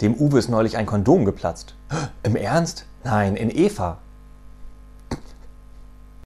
Dem Uwe ist neulich ein Kondom geplatzt. Im Ernst? Nein, in Eva.